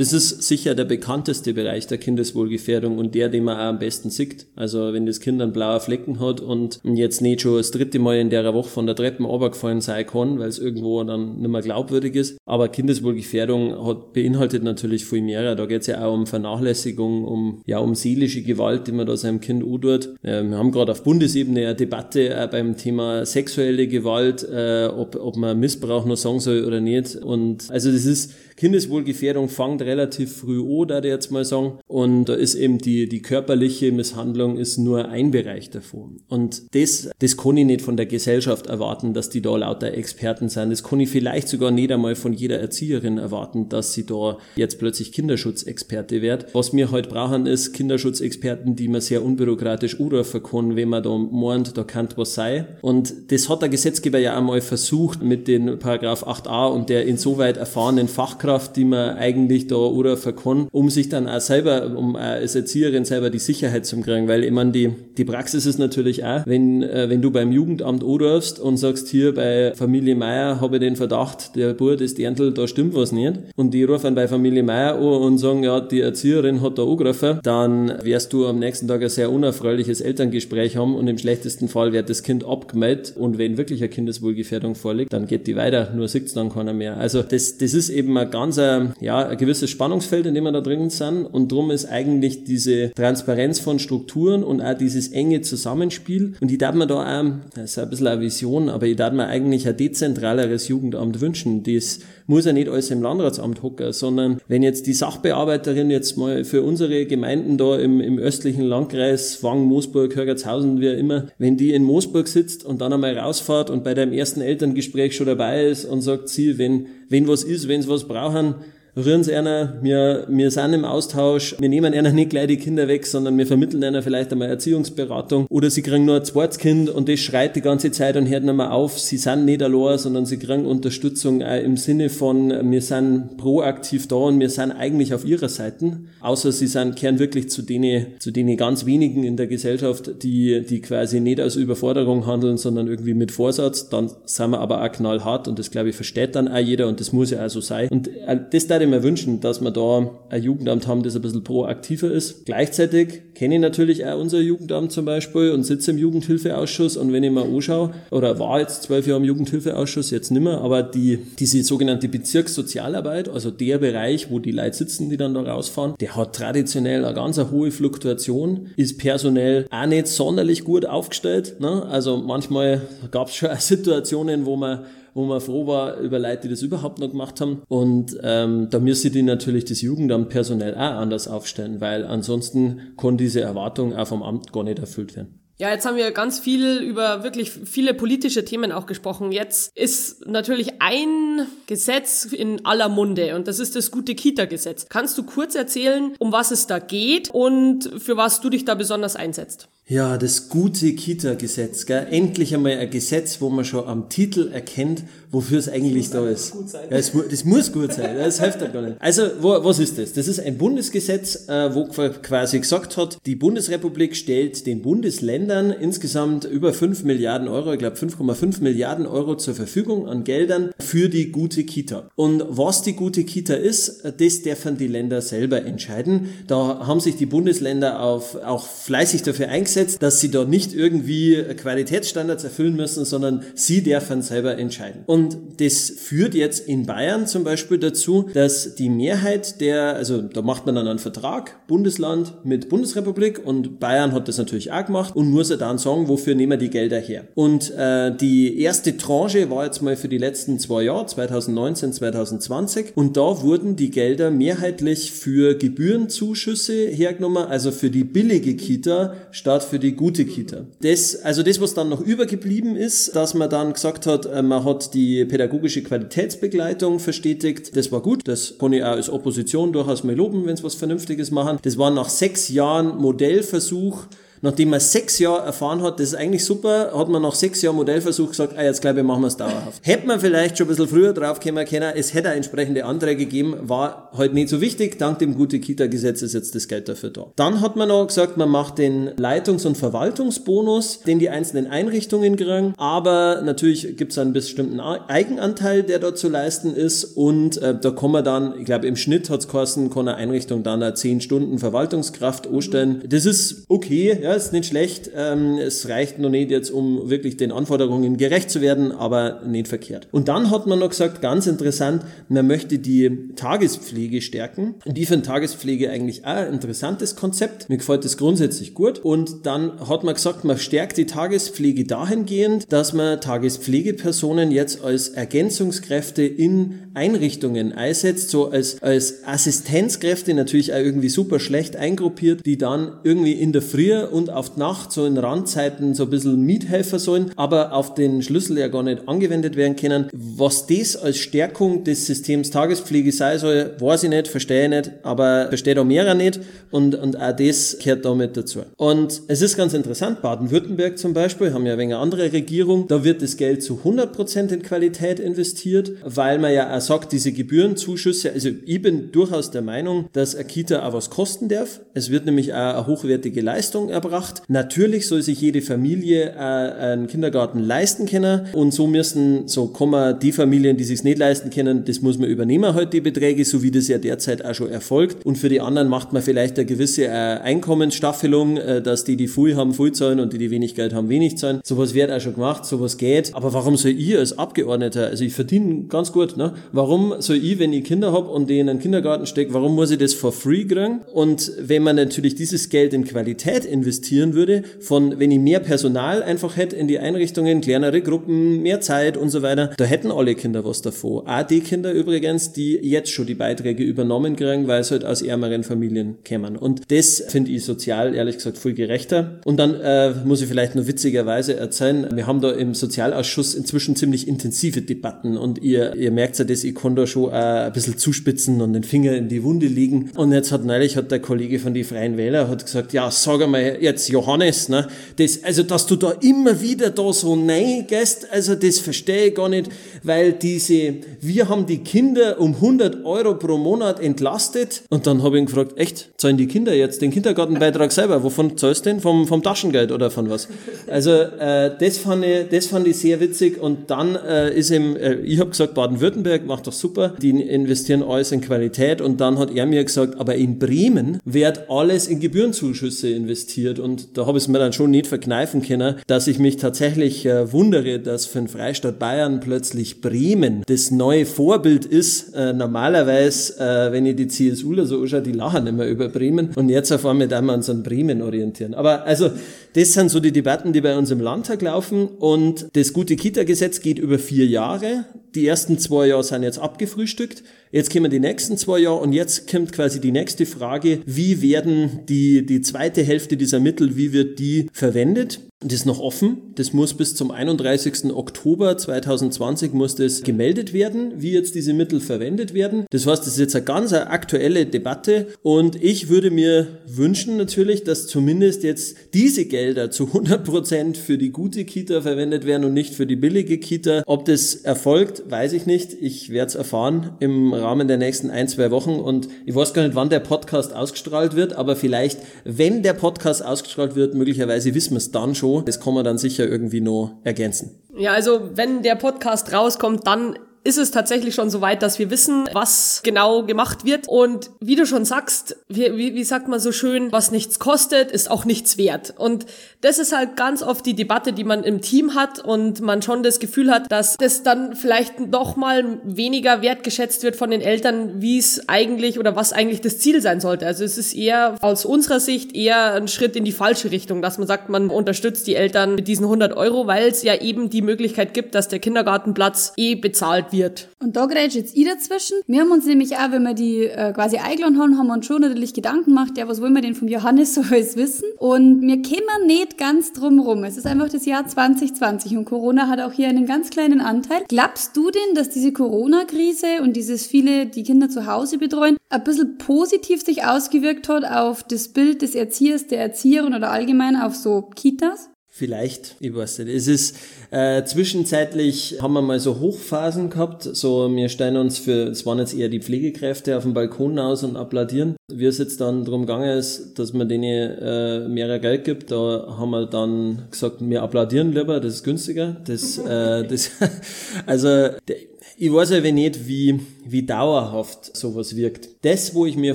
Das ist sicher der bekannteste Bereich der Kindeswohlgefährdung und der, den man auch am besten sieht. Also wenn das Kind einen blauen Flecken hat und jetzt nicht schon das dritte Mal in der Woche von der Treppe runtergefallen sein kann, weil es irgendwo dann nicht mehr glaubwürdig ist. Aber Kindeswohlgefährdung hat, beinhaltet natürlich viel mehr. Da geht es ja auch um Vernachlässigung, um, ja, um seelische Gewalt, die man da seinem Kind tut. Äh, wir haben gerade auf Bundesebene eine Debatte äh, beim Thema sexuelle Gewalt, äh, ob, ob man Missbrauch noch sagen soll oder nicht. Und also das ist Kindeswohlgefährdung fängt relativ früh an, da jetzt mal sagen. Und da ist eben die, die körperliche Misshandlung ist nur ein Bereich davon. Und das, das kann ich nicht von der Gesellschaft erwarten, dass die da lauter Experten sind. Das kann ich vielleicht sogar nicht einmal von jeder Erzieherin erwarten, dass sie da jetzt plötzlich Kinderschutzexperte wird. Was wir heute brauchen, ist Kinderschutzexperten, die man sehr unbürokratisch anrufen kann, wenn man da meint, da kann was sein. Und das hat der Gesetzgeber ja einmal versucht mit den Paragraph 8a und der insoweit erfahrenen Fachkraft Fachkraft, die man eigentlich da oder kann, um sich dann auch selber, um als Erzieherin selber die Sicherheit zu kriegen. Weil ich meine, die, die Praxis ist natürlich auch, wenn, äh, wenn du beim Jugendamt anrufst und sagst, hier bei Familie Meier habe ich den Verdacht, der Bub, das Dirndl, da stimmt was nicht. Und die rufen bei Familie Meier an und sagen, ja, die Erzieherin hat da angerufen, dann wirst du am nächsten Tag ein sehr unerfreuliches Elterngespräch haben und im schlechtesten Fall wird das Kind abgemeldet und wenn wirklich eine Kindeswohlgefährdung vorliegt, dann geht die weiter, nur sieht dann keiner mehr. Also das, das ist eben ein ganz ein, ja, ein gewisses Spannungsfeld, in dem wir da drin sind. Und darum ist eigentlich diese Transparenz von Strukturen und auch dieses enge Zusammenspiel. Und ich darf mir da auch, das ist ein bisschen eine Vision, aber ich darf mir eigentlich ein dezentraleres Jugendamt wünschen. Das muss ja nicht alles im Landratsamt hocken, sondern wenn jetzt die Sachbearbeiterin jetzt mal für unsere Gemeinden da im, im östlichen Landkreis, Wang, Moosburg, Hörgertshausen, wie immer, wenn die in Moosburg sitzt und dann einmal rausfahrt und bei deinem ersten Elterngespräch schon dabei ist und sagt sie, wenn, wenn was ist, wenn sie was brauchen, rühren sie einer, wir, wir sind im Austausch, wir nehmen einer nicht gleich die Kinder weg, sondern wir vermitteln einer vielleicht einmal Erziehungsberatung. Oder sie kriegen nur ein zweites Kind und das schreit die ganze Zeit und hört nicht auf, sie sind nicht allein, sondern sie kriegen Unterstützung auch im Sinne von, wir sind proaktiv da und wir sind eigentlich auf ihrer Seite, außer sie sind, kehren wirklich zu denen, zu denen ganz wenigen in der Gesellschaft, die, die quasi nicht aus Überforderung handeln, sondern irgendwie mit Vorsatz, dann sind wir aber auch knallhart und das glaube ich versteht dann auch jeder und das muss ja auch so sein. Und äh, das da würde mir wünschen, dass wir da ein Jugendamt haben, das ein bisschen proaktiver ist. Gleichzeitig kenne ich natürlich auch unser Jugendamt zum Beispiel und sitze im Jugendhilfeausschuss und wenn ich mal anschaue, oder war jetzt zwölf Jahre im Jugendhilfeausschuss, jetzt nimmer, aber die, diese sogenannte Bezirkssozialarbeit, also der Bereich, wo die Leute sitzen, die dann da rausfahren, der hat traditionell eine ganz hohe Fluktuation, ist personell auch nicht sonderlich gut aufgestellt. Ne? Also manchmal gab es schon Situationen, wo man wo man froh war über Leute, die das überhaupt noch gemacht haben. Und ähm, da müsste die natürlich das Jugendamt personell auch anders aufstellen, weil ansonsten kann diese Erwartung auch vom Amt gar nicht erfüllt werden. Ja, jetzt haben wir ganz viel über wirklich viele politische Themen auch gesprochen. Jetzt ist natürlich ein Gesetz in aller Munde und das ist das gute Kita-Gesetz. Kannst du kurz erzählen, um was es da geht und für was du dich da besonders einsetzt? Ja, das gute Kita-Gesetz, gell? Endlich einmal ein Gesetz, wo man schon am Titel erkennt, wofür es eigentlich da ist. Ja, es, das muss gut sein, das hilft ja gar nicht. Also, wo, was ist das? Das ist ein Bundesgesetz, äh, wo quasi gesagt hat, die Bundesrepublik stellt den Bundesländern insgesamt über 5 Milliarden Euro, ich glaube 5,5 Milliarden Euro zur Verfügung an Geldern für die gute Kita. Und was die gute Kita ist, das dürfen die Länder selber entscheiden. Da haben sich die Bundesländer auf, auch fleißig dafür eingesetzt, durchgesetzt, dass sie dort nicht irgendwie Qualitätsstandards erfüllen müssen, sondern sie dürfen selber entscheiden. Und das führt jetzt in Bayern zum Beispiel dazu, dass die Mehrheit der, also da macht man dann einen Vertrag, Bundesland mit Bundesrepublik und Bayern hat das natürlich auch gemacht und muss ja dann sagen, wofür nehmen wir die Gelder her. Und äh, die erste Tranche war jetzt mal für die letzten zwei Jahre, 2019, 2020 und da wurden die Gelder mehrheitlich für Gebührenzuschüsse hergenommen, also für die billige Kita statt für die gute Kita. Das, also das, was dann noch übergeblieben ist, dass man dann gesagt hat, äh, man hat die pädagogische Qualitätsbegleitung verstetigt. Das war gut. Das kann ich auch als Opposition durchaus mal loben, wenn es was Vernünftiges machen. Das war nach sechs Jahren Modellversuch Nachdem man sechs Jahre erfahren hat, das ist eigentlich super, hat man nach sechs Jahren Modellversuch gesagt, ah, jetzt glaube ich, machen wir es dauerhaft. Hätte man vielleicht schon ein bisschen früher drauf kommen können, es hätte entsprechende Anträge gegeben, war halt nicht so wichtig. Dank dem Gute-Kita-Gesetz ist jetzt das Geld dafür da. Dann hat man noch gesagt, man macht den Leitungs- und Verwaltungsbonus, den die einzelnen Einrichtungen kriegen, aber natürlich gibt es einen bestimmten Eigenanteil, der dort zu leisten ist und äh, da kann man dann, ich glaube im Schnitt hat es kosten, kann eine Einrichtung dann eine 10 Stunden Verwaltungskraft anstellen. Das ist okay, ja, ist nicht schlecht. Ähm, es reicht noch nicht jetzt, um wirklich den Anforderungen gerecht zu werden, aber nicht verkehrt. Und dann hat man noch gesagt, ganz interessant, man möchte die Tagespflege stärken. Die für Tagespflege eigentlich auch ein interessantes Konzept. Mir gefällt das grundsätzlich gut. Und dann hat man gesagt, man stärkt die Tagespflege dahingehend, dass man Tagespflegepersonen jetzt als Ergänzungskräfte in Einrichtungen einsetzt, so als, als Assistenzkräfte natürlich auch irgendwie super schlecht eingruppiert, die dann irgendwie in der Früh und auf die Nacht so in Randzeiten so ein bisschen Miethelfer sollen, aber auf den Schlüssel ja gar nicht angewendet werden können. Was das als Stärkung des Systems Tagespflege sein soll, weiß ich nicht, verstehe ich nicht, aber verstehe da mehrer nicht und, und auch das gehört damit dazu. Und es ist ganz interessant, Baden-Württemberg zum Beispiel, haben ja eine andere Regierung, da wird das Geld zu 100% in Qualität investiert, weil man ja auch sagt, diese Gebührenzuschüsse, also ich bin durchaus der Meinung, dass eine Kita auch was kosten darf. Es wird nämlich auch eine hochwertige Leistung erbracht. Natürlich soll sich jede Familie einen Kindergarten leisten können und so müssen, so kommen die Familien, die sich nicht leisten können, das muss man übernehmen halt die Beträge, so wie das ja derzeit auch schon erfolgt. Und für die anderen macht man vielleicht eine gewisse äh, Einkommensstaffelung, äh, dass die, die viel haben, viel zahlen und die, die wenig Geld haben, wenig zahlen. Sowas wird auch schon gemacht, sowas geht. Aber warum soll ich als Abgeordneter, also ich verdiene ganz gut, ne? Warum soll ich, wenn ich Kinder habe und die in einen Kindergarten stecke, warum muss ich das for free kriegen? Und wenn man natürlich dieses Geld in Qualität investieren würde, von wenn ich mehr Personal einfach hätte in die Einrichtungen, kleinere Gruppen, mehr Zeit und so weiter, da hätten alle Kinder was davon. Auch die Kinder übrigens, die jetzt schon die Beiträge übernommen kriegen, weil sie halt aus ärmeren Familien kämen. Und das finde ich sozial, ehrlich gesagt, viel gerechter. Und dann äh, muss ich vielleicht nur witzigerweise erzählen, wir haben da im Sozialausschuss inzwischen ziemlich intensive Debatten und ihr, ihr merkt ja das, ich kann da schon äh, ein bisschen zuspitzen und den Finger in die Wunde legen. Und jetzt hat neulich hat der Kollege von die Freien Wähler hat gesagt, ja, sag einmal jetzt Johannes, ne, das, also dass du da immer wieder da so nein gehst, also das verstehe ich gar nicht, weil diese, wir haben die Kinder um 100 Euro pro Monat entlastet und dann habe ich ihn gefragt, echt, zahlen die Kinder jetzt den Kindergartenbeitrag selber? Wovon zahlst du denn? Vom, vom Taschengeld oder von was? Also äh, das, fand ich, das fand ich sehr witzig und dann äh, ist ihm, äh, ich habe gesagt, Baden-Württemberg macht doch super, die investieren alles in Qualität und dann hat er mir gesagt, aber in Bremen wird alles in Gebührenzuschüsse investiert und da habe ich es mir dann schon nicht verkneifen können, dass ich mich tatsächlich äh, wundere, dass für den Freistaat Bayern plötzlich Bremen das neue Vorbild ist. Äh, normalerweise, äh, wenn ich die CSUler so anschaue, die lachen immer über Bremen und jetzt auf einmal da wir uns an Bremen orientieren. Aber also, das sind so die Debatten, die bei uns im Landtag laufen und das gute Kita-Gesetz geht über vier Jahre. Die ersten zwei Jahre sind jetzt abgefrühstückt. Jetzt kommen die nächsten zwei Jahre und jetzt kommt quasi die nächste Frage, wie werden die, die zweite Hälfte dieser Mittel, wie wird die verwendet? Das ist noch offen. Das muss bis zum 31. Oktober 2020 muss das gemeldet werden, wie jetzt diese Mittel verwendet werden. Das heißt, das ist jetzt eine ganz aktuelle Debatte und ich würde mir wünschen natürlich, dass zumindest jetzt diese Gelder zu 100 Prozent für die gute Kita verwendet werden und nicht für die billige Kita. Ob das erfolgt, weiß ich nicht. Ich werde es erfahren im Rahmen der nächsten ein, zwei Wochen und ich weiß gar nicht, wann der Podcast ausgestrahlt wird, aber vielleicht, wenn der Podcast ausgestrahlt wird, möglicherweise wissen wir es dann schon das kann man dann sicher irgendwie noch ergänzen. Ja, also wenn der Podcast rauskommt, dann ist es tatsächlich schon so weit, dass wir wissen, was genau gemacht wird. Und wie du schon sagst, wie, wie, sagt man so schön, was nichts kostet, ist auch nichts wert. Und das ist halt ganz oft die Debatte, die man im Team hat und man schon das Gefühl hat, dass das dann vielleicht noch mal weniger wertgeschätzt wird von den Eltern, wie es eigentlich oder was eigentlich das Ziel sein sollte. Also es ist eher aus unserer Sicht eher ein Schritt in die falsche Richtung, dass man sagt, man unterstützt die Eltern mit diesen 100 Euro, weil es ja eben die Möglichkeit gibt, dass der Kindergartenplatz eh bezahlt bezahlt wird. Und da grätsch jetzt ich dazwischen. Wir haben uns nämlich auch, wenn wir die äh, quasi eingeladen haben, haben wir uns schon natürlich Gedanken gemacht, ja, was wollen wir denn vom Johannes so alles wissen? Und wir kämen nicht ganz drum rum. Es ist einfach das Jahr 2020 und Corona hat auch hier einen ganz kleinen Anteil. Glaubst du denn, dass diese Corona-Krise und dieses viele, die Kinder zu Hause betreuen, ein bisschen positiv sich ausgewirkt hat auf das Bild des Erziehers, der Erzieherin oder allgemein auf so Kitas? Vielleicht, ich weiß nicht. Es ist äh, zwischenzeitlich haben wir mal so Hochphasen gehabt. So, wir stellen uns für, es waren jetzt eher die Pflegekräfte auf dem Balkon aus und applaudieren. Wie es jetzt dann darum gegangen ist, dass man denen äh, mehr Geld gibt, da haben wir dann gesagt, wir applaudieren lieber, das ist günstiger. Das, äh, das, also der, ich weiß aber nicht, wie, wie dauerhaft sowas wirkt. Das, wo ich mir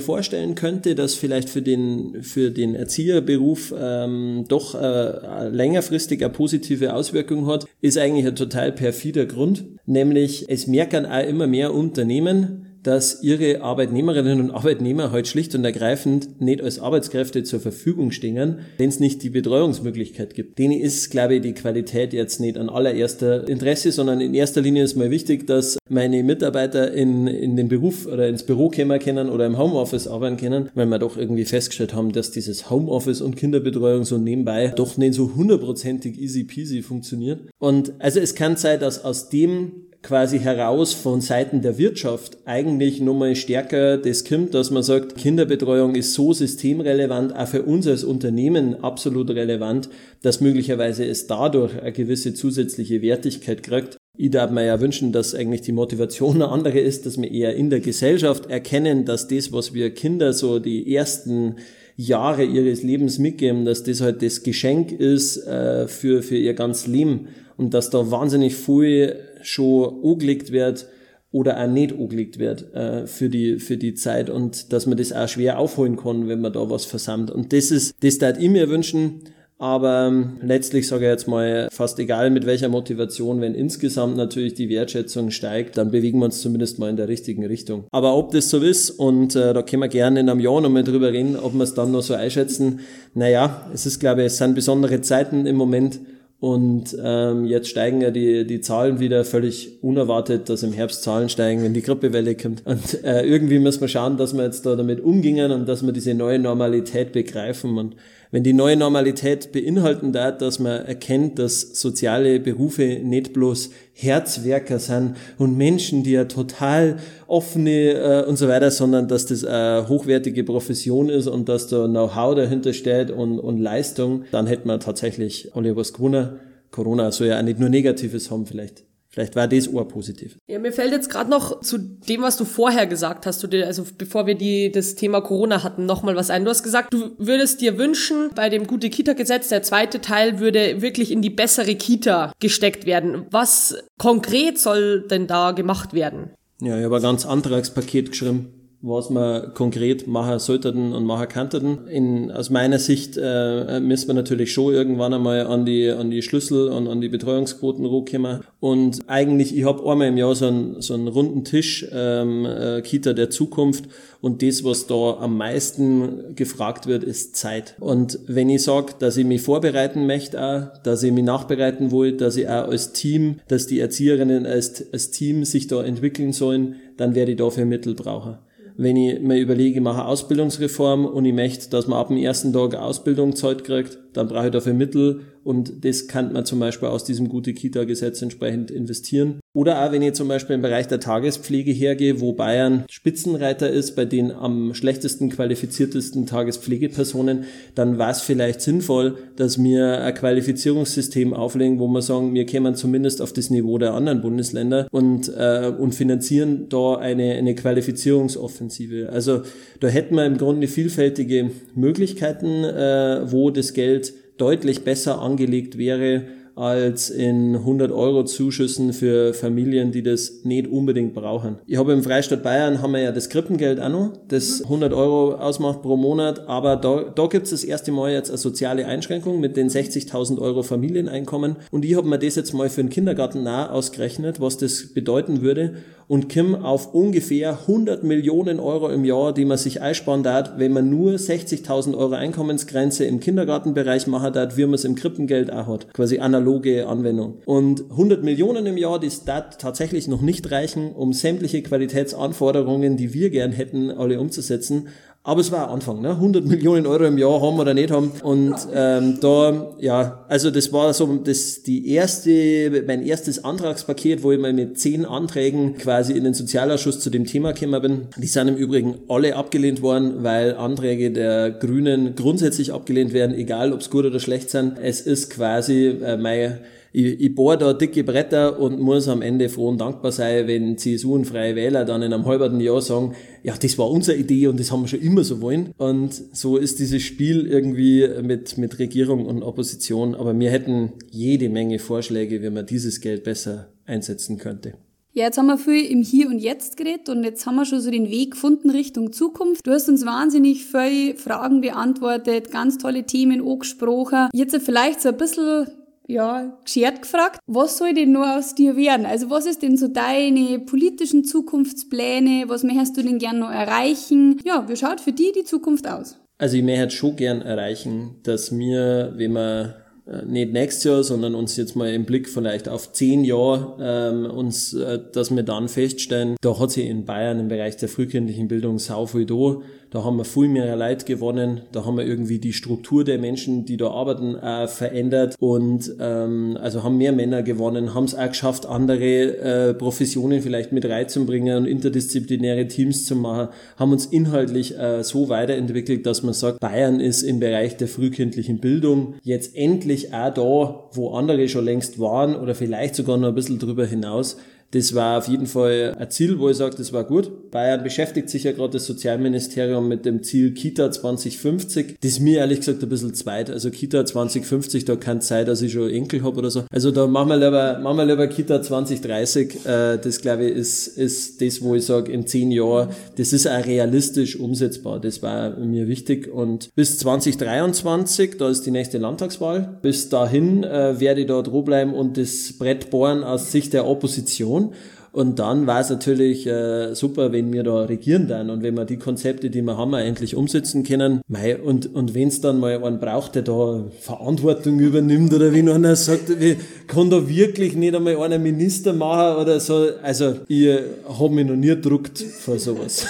vorstellen könnte, dass vielleicht für den, für den Erzieherberuf ähm, doch äh, längerfristig eine positive Auswirkung hat, ist eigentlich ein total perfider Grund. Nämlich, es merken auch immer mehr Unternehmen, dass ihre Arbeitnehmerinnen und Arbeitnehmer halt schlicht und ergreifend nicht als Arbeitskräfte zur Verfügung stehen, wenn es nicht die Betreuungsmöglichkeit gibt. Denen ist, glaube ich, die Qualität jetzt nicht an allererster Interesse, sondern in erster Linie ist mal wichtig, dass meine Mitarbeiter in, in den Beruf oder ins Büro kommen können oder im Homeoffice arbeiten können, weil wir doch irgendwie festgestellt haben, dass dieses Homeoffice und Kinderbetreuung so nebenbei doch nicht so hundertprozentig easy peasy funktioniert. Und also es kann sein, dass aus dem quasi heraus von Seiten der Wirtschaft eigentlich nochmal stärker das kommt, dass man sagt, Kinderbetreuung ist so systemrelevant, auch für uns als Unternehmen absolut relevant, dass möglicherweise es dadurch eine gewisse zusätzliche Wertigkeit kriegt. Ich darf mir ja wünschen, dass eigentlich die Motivation eine andere ist, dass wir eher in der Gesellschaft erkennen, dass das, was wir Kinder so die ersten Jahre ihres Lebens mitgeben, dass das halt das Geschenk ist äh, für, für ihr ganzes Leben und dass da wahnsinnig viel schon angelegt wird oder auch nicht angelegt wird äh, für, die, für die Zeit und dass man das auch schwer aufholen kann, wenn man da was versammelt. Und das ist, das darf ich mir wünschen, aber ähm, letztlich sage ich jetzt mal, fast egal mit welcher Motivation, wenn insgesamt natürlich die Wertschätzung steigt, dann bewegen wir uns zumindest mal in der richtigen Richtung. Aber ob das so ist, und äh, da können wir gerne in einem Jahr nochmal drüber reden, ob wir es dann noch so einschätzen. Naja, es ist, glaube ich, es sind besondere Zeiten im Moment. Und ähm, jetzt steigen ja die, die Zahlen wieder völlig unerwartet, dass im Herbst Zahlen steigen, wenn die Grippewelle kommt. Und äh, irgendwie müssen wir schauen, dass wir jetzt da damit umgingen und dass wir diese neue Normalität begreifen. Und wenn die neue Normalität beinhalten darf, dass man erkennt, dass soziale Berufe nicht bloß Herzwerker sind und Menschen, die ja total offene äh, und so weiter, sondern dass das eine hochwertige Profession ist und dass da Know-how dahinter steht und, und Leistung, dann hätte man tatsächlich alle was gewonnen. Corona soll ja auch nicht nur Negatives haben vielleicht. Vielleicht war das auch positiv. Ja, mir fällt jetzt gerade noch zu dem, was du vorher gesagt hast, du dir, also bevor wir die, das Thema Corona hatten, nochmal was ein. Du hast gesagt, du würdest dir wünschen, bei dem Gute-Kita-Gesetz, der zweite Teil würde wirklich in die bessere Kita gesteckt werden. Was konkret soll denn da gemacht werden? Ja, ich habe ein ganz Antragspaket geschrieben was man konkret machen sollten und machen könnten. In, aus meiner Sicht äh, müssen wir natürlich schon irgendwann einmal an die, an die Schlüssel und an die Betreuungsquoten rankommen. Und eigentlich, ich habe einmal im Jahr so einen, so einen runden Tisch, ähm, äh, Kita der Zukunft. Und das, was da am meisten gefragt wird, ist Zeit. Und wenn ich sage, dass ich mich vorbereiten möchte, auch, dass ich mich nachbereiten will, dass ich auch als Team, dass die Erzieherinnen als, als Team sich da entwickeln sollen, dann werde ich dafür Mittel brauchen wenn ich mir überlege, ich mache Ausbildungsreform und ich möchte, dass man ab dem ersten Tag Ausbildung Zeit kriegt, dann brauche ich dafür Mittel und das kann man zum Beispiel aus diesem Gute-Kita-Gesetz entsprechend investieren. Oder auch, wenn ich zum Beispiel im Bereich der Tagespflege hergehe, wo Bayern Spitzenreiter ist bei den am schlechtesten qualifiziertesten Tagespflegepersonen, dann war es vielleicht sinnvoll, dass wir ein Qualifizierungssystem auflegen, wo wir sagen, wir kämen zumindest auf das Niveau der anderen Bundesländer und, äh, und finanzieren da eine, eine Qualifizierungsoffensive. Also da hätten wir im Grunde vielfältige Möglichkeiten, äh, wo das Geld deutlich besser angelegt wäre als in 100 Euro Zuschüssen für Familien, die das nicht unbedingt brauchen. Ich habe im Freistaat Bayern haben wir ja das Krippengeld auch noch, das 100 Euro ausmacht pro Monat, aber da, da gibt es das erste Mal jetzt eine soziale Einschränkung mit den 60.000 Euro Familieneinkommen. Und ich habe mir das jetzt mal für den Kindergarten nah ausgerechnet, was das bedeuten würde und Kim auf ungefähr 100 Millionen Euro im Jahr, die man sich einsparen darf, wenn man nur 60.000 Euro Einkommensgrenze im Kindergartenbereich machen darf, wie man es im Krippengeld auch hat. Quasi analoge Anwendung. Und 100 Millionen im Jahr, das darf tatsächlich noch nicht reichen, um sämtliche Qualitätsanforderungen, die wir gern hätten, alle umzusetzen. Aber es war Anfang, ne? 100 Millionen Euro im Jahr haben oder nicht haben. Und ähm, da, ja, also das war so das die erste, mein erstes Antragspaket, wo ich mal mit zehn Anträgen quasi in den Sozialausschuss zu dem Thema gekommen bin. Die sind im Übrigen alle abgelehnt worden, weil Anträge der Grünen grundsätzlich abgelehnt werden, egal ob es gut oder schlecht sind. Es ist quasi äh, mein ich, ich bohre da dicke Bretter und muss am Ende froh und dankbar sein, wenn CSU und Freie Wähler dann in einem halben Jahr sagen, ja, das war unsere Idee und das haben wir schon immer so wollen. Und so ist dieses Spiel irgendwie mit, mit Regierung und Opposition. Aber wir hätten jede Menge Vorschläge, wie man dieses Geld besser einsetzen könnte. Ja, jetzt haben wir viel im Hier und Jetzt geredet und jetzt haben wir schon so den Weg gefunden Richtung Zukunft. Du hast uns wahnsinnig viele Fragen beantwortet, ganz tolle Themen angesprochen. Jetzt vielleicht so ein bisschen ja, geschert gefragt, was soll denn nur aus dir werden? Also was ist denn so deine politischen Zukunftspläne? Was möchtest du denn gern noch erreichen? Ja, wie schaut für die die Zukunft aus? Also ich möchte schon gern erreichen, dass wir, wenn wir äh, nicht nächstes Jahr, sondern uns jetzt mal im Blick vielleicht auf zehn Jahre ähm, uns, äh, dass wir dann feststellen, da hat sich in Bayern im Bereich der frühkindlichen Bildung sau viel da. Da haben wir viel mehr Leid gewonnen. Da haben wir irgendwie die Struktur der Menschen, die da arbeiten, äh, verändert und ähm, also haben mehr Männer gewonnen, haben es auch geschafft, andere äh, Professionen vielleicht mit reinzubringen und interdisziplinäre Teams zu machen, haben uns inhaltlich äh, so weiterentwickelt, dass man sagt, Bayern ist im Bereich der frühkindlichen Bildung jetzt endlich auch da, wo andere schon längst waren oder vielleicht sogar noch ein bisschen drüber hinaus das war auf jeden Fall ein Ziel, wo ich sage, das war gut. Bayern beschäftigt sich ja gerade das Sozialministerium mit dem Ziel Kita 2050. Das ist mir ehrlich gesagt ein bisschen zweit. Also Kita 2050, da kann es sein, dass ich schon Enkel habe oder so. Also da machen wir lieber, machen wir lieber Kita 2030. Äh, das glaube ich ist, ist das, wo ich sage, in zehn Jahren, das ist auch realistisch umsetzbar. Das war mir wichtig. Und bis 2023, da ist die nächste Landtagswahl. Bis dahin äh, werde ich da bleiben und das Brett bohren aus Sicht der Opposition. Opposition. Und dann war es natürlich äh, super, wenn wir da regieren dann und wenn wir die Konzepte, die wir haben, endlich umsetzen können. Mei, und und wenn es dann mal einen braucht, der da Verantwortung übernimmt oder wie noch einer sagt, wie, kann da wirklich nicht einmal einer Minister machen oder so. Also ich habe mich noch nie gedruckt vor sowas.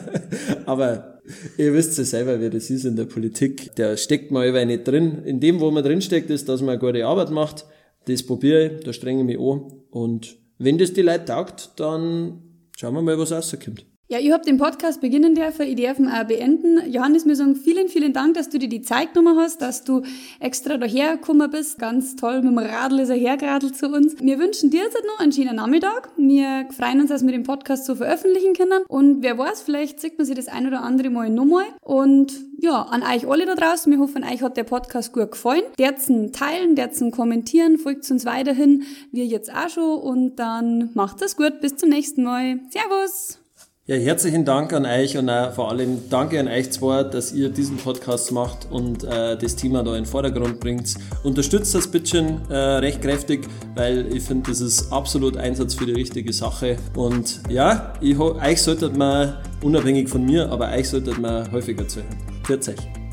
Aber ihr wisst ja selber, wie das ist in der Politik. Da steckt man über nicht drin. In dem, wo man drin steckt, ist, dass man eine gute Arbeit macht. Das probiere ich, da strenge ich mich an und wenn das die Leute taugt, dann schauen wir mal, was rauskommt. Ja, ich habe den Podcast beginnen dürfen, ich darf ihn auch beenden. Johannes, mir sagen vielen, vielen Dank, dass du dir die Zeit genommen hast, dass du extra dahergekommen bist. Ganz toll, mit dem Radl ist er hergeradelt zu uns. Wir wünschen dir jetzt noch einen schönen Nachmittag. Wir freuen uns, dass wir den Podcast so veröffentlichen können. Und wer weiß, vielleicht sieht man sich das ein oder andere Mal nochmal. Und ja, an euch alle da draußen, wir hoffen, euch hat der Podcast gut gefallen. Derzen teilen, derzen kommentieren, folgt uns weiterhin, wir jetzt auch schon. Und dann macht es gut, bis zum nächsten Mal. Servus! Ja, herzlichen Dank an euch und vor allem danke an euch zwei, dass ihr diesen Podcast macht und äh, das Thema da in den Vordergrund bringt. Unterstützt das bisschen äh, recht kräftig, weil ich finde, das ist absolut Einsatz für die richtige Sache. Und ja, ich, euch solltet man, unabhängig von mir, aber euch solltet man häufiger zuhören. Für euch.